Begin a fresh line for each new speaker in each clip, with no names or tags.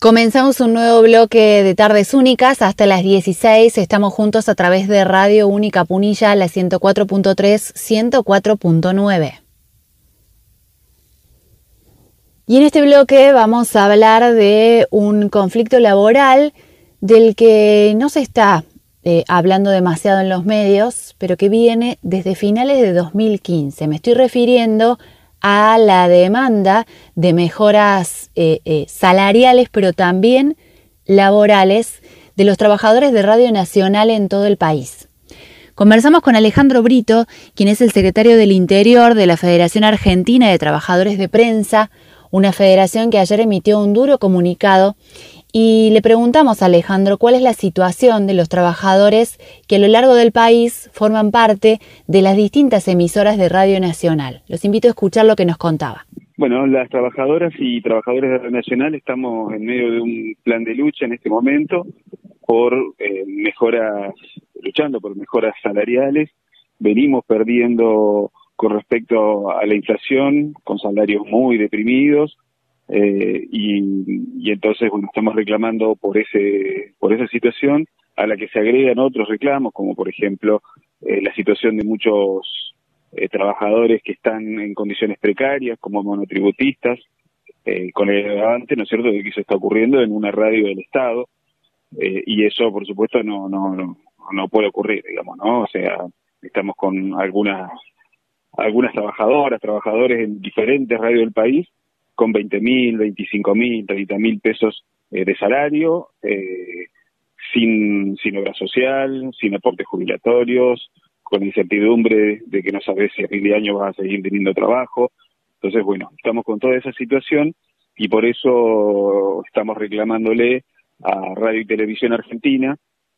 Comenzamos un nuevo bloque de tardes únicas hasta las 16. Estamos juntos a través de Radio Única Punilla, la 104.3, 104.9. Y en este bloque vamos a hablar de un conflicto laboral del que no se está eh, hablando demasiado en los medios, pero que viene desde finales de 2015. Me estoy refiriendo la demanda de mejoras eh, eh, salariales, pero también laborales de los trabajadores de Radio Nacional en todo el país. Conversamos con Alejandro Brito, quien es el secretario del Interior de la Federación Argentina de Trabajadores de Prensa, una federación que ayer emitió un duro comunicado y le preguntamos a Alejandro cuál es la situación de los trabajadores que a lo largo del país forman parte de las distintas emisoras de Radio Nacional. Los invito a escuchar lo que nos contaba.
Bueno, las trabajadoras y trabajadores de Radio Nacional estamos en medio de un plan de lucha en este momento por eh, mejoras, luchando por mejoras salariales. Venimos perdiendo con respecto a la inflación, con salarios muy deprimidos, eh, y, entonces bueno estamos reclamando por ese por esa situación a la que se agregan otros reclamos como por ejemplo eh, la situación de muchos eh, trabajadores que están en condiciones precarias como monotributistas con el agravante no es cierto de que eso está ocurriendo en una radio del estado y eso por supuesto no no no no puede ocurrir digamos no o sea estamos con algunas algunas trabajadoras trabajadores en diferentes radios del país con 20 mil, 25 mil, 30 mil pesos eh, de salario, eh, sin, sin obra social, sin aportes jubilatorios, con incertidumbre de que no sabes si a fin de año vas a seguir teniendo trabajo. Entonces, bueno, estamos con toda esa situación y por eso estamos reclamándole a Radio y Televisión Argentina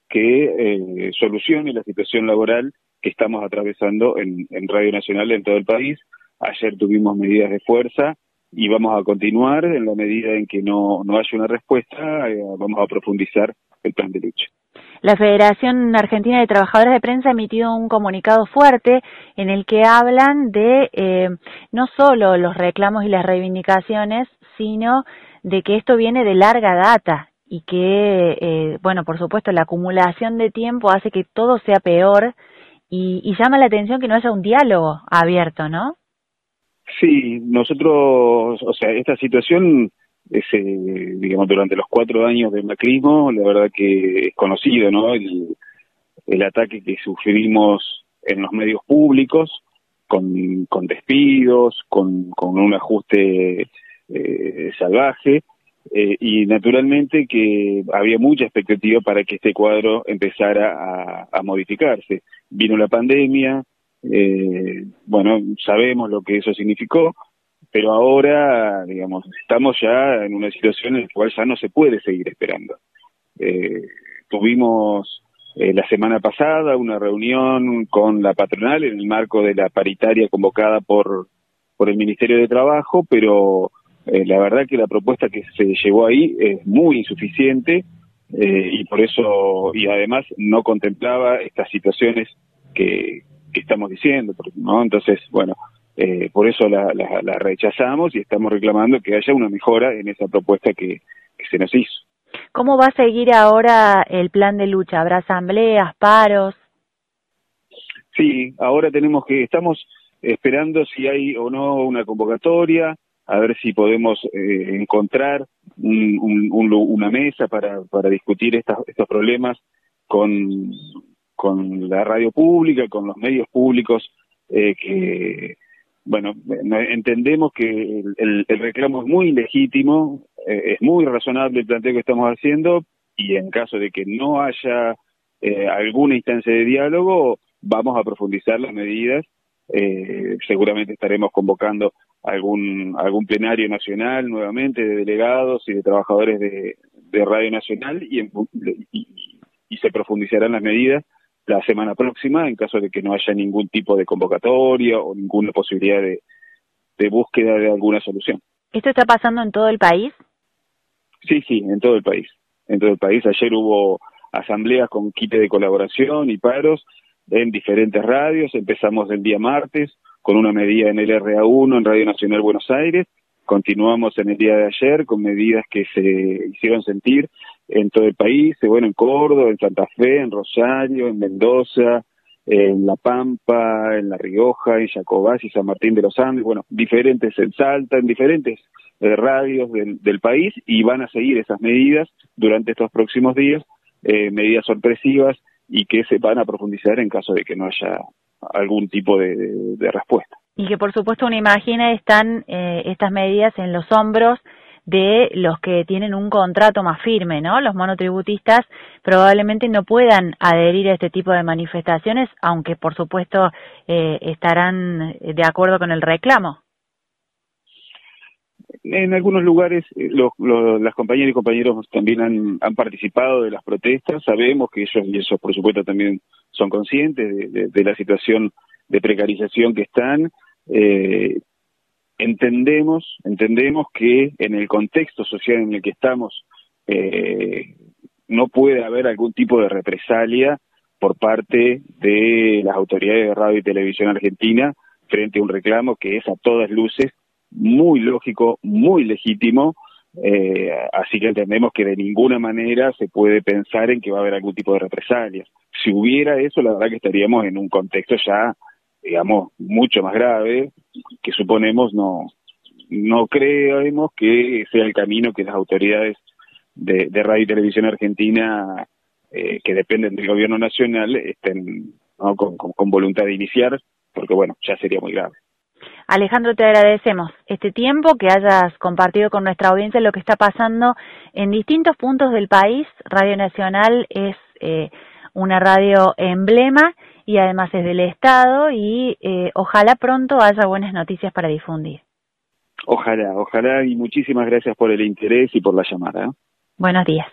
que eh, solucione la situación laboral que estamos atravesando en, en Radio Nacional en todo el país. Ayer tuvimos medidas de fuerza y vamos a continuar en la medida en que no, no haya una respuesta, eh, vamos a profundizar el plan de lucha.
La Federación Argentina de Trabajadores de Prensa ha emitido un comunicado fuerte en el que hablan de eh, no solo los reclamos y las reivindicaciones, sino de que esto viene de larga data y que, eh, bueno, por supuesto, la acumulación de tiempo hace que todo sea peor y, y llama la atención que no haya un diálogo abierto, ¿no?
Sí, nosotros, o sea, esta situación es, eh, digamos, durante los cuatro años del macrismo, la verdad que es conocido, ¿no? El, el ataque que sufrimos en los medios públicos, con, con despidos, con, con un ajuste eh, salvaje, eh, y naturalmente que había mucha expectativa para que este cuadro empezara a, a modificarse. Vino la pandemia, eh, bueno, sabemos lo que eso significó, pero ahora, digamos, estamos ya en una situación en la cual ya no se puede seguir esperando. Eh, tuvimos eh, la semana pasada una reunión con la patronal en el marco de la paritaria convocada por, por el Ministerio de Trabajo, pero eh, la verdad que la propuesta que se llevó ahí es muy insuficiente eh, y por eso, y además no contemplaba estas situaciones que, que estamos diciendo, ¿no? Entonces, bueno, eh, por eso la, la, rechazamos y estamos reclamando que haya una mejora en esa propuesta que, que se nos hizo.
¿Cómo va a seguir ahora el plan de lucha? ¿Habrá asambleas, paros?
Sí, ahora tenemos que, estamos esperando si hay o no una convocatoria, a ver si podemos eh, encontrar un, un, una mesa para, para discutir estas, estos problemas con, con la radio pública, con los medios públicos, eh, que, bueno, entendemos que el, reclamo es muy legítimo, eh, es muy razonable el planteo que estamos haciendo, y en caso de que no haya eh, alguna instancia de diálogo, vamos a profundizar las medidas. seguramente estaremos convocando algún algún plenario nacional nuevamente de delegados y de trabajadores de, Radio Nacional y, y se profundizarán las medidas la semana próxima en caso de que no haya ningún tipo de convocatoria o ninguna posibilidad de, búsqueda de alguna solución.
¿Esto está pasando en todo el país?
Sí, sí, en todo el país. En todo el país. Ayer hubo asambleas con quite de colaboración y paros en diferentes radios. Empezamos el día martes con una medida en el RA1 en Radio Nacional Buenos Aires continuamos en el día de ayer con medidas que se hicieron sentir en todo el país, bueno, en Córdoba, en Santa Fe, en Rosario, en Mendoza, en La Pampa, en La Rioja, en Jacobás y San Martín de los Andes, bueno, diferentes en Salta, en diferentes eh, radios del, país y van a seguir esas medidas durante estos próximos días, eh, medidas sorpresivas y que se van a profundizar en caso de que no haya algún tipo de, respuesta.
Y que por supuesto uno imagina están eh, estas medidas en los hombros de los que tienen un contrato más firme, ¿no? Los monotributistas probablemente no puedan adherir a este tipo de manifestaciones, aunque por supuesto eh, estarán de acuerdo con el reclamo.
En algunos lugares eh, las compañeras y compañeros también han, participado de las protestas, sabemos que ellos, y ellos por supuesto también son conscientes de, la situación de precarización que están, eh, entendemos, entendemos que en el contexto social en el que estamos eh, no puede haber algún tipo de represalia por parte de las autoridades de radio y televisión argentina frente a un reclamo que es a todas luces muy lógico, muy legítimo, eh, así que entendemos que de ninguna manera se puede pensar en que va a haber algún tipo de represalias. Si hubiera eso, la verdad que estaríamos en un contexto ya, digamos, mucho más grave, que suponemos no, no creemos que sea el camino que las autoridades de, radio y televisión argentina, eh, que dependen del gobierno nacional, estén con voluntad de iniciar, porque bueno, ya sería muy grave.
Alejandro, te agradecemos este tiempo que hayas compartido con nuestra audiencia lo que está pasando en distintos puntos del país. Radio Nacional es eh, una radio emblema y además es del Estado y eh, ojalá pronto haya buenas noticias para difundir.
Ojalá, ojalá y muchísimas gracias por el interés y por la llamada.
Buenos días.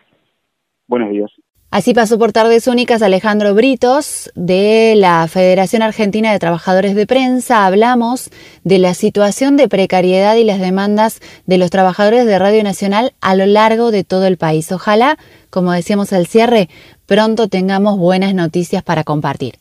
Buenos días.
Así pasó por tardes únicas Alejandro Britos de la Federación Argentina de Trabajadores de Prensa. Hablamos de la situación de precariedad y las demandas de los trabajadores de Radio Nacional a lo largo de todo el país. Ojalá, como decíamos al cierre, pronto tengamos buenas noticias para compartir.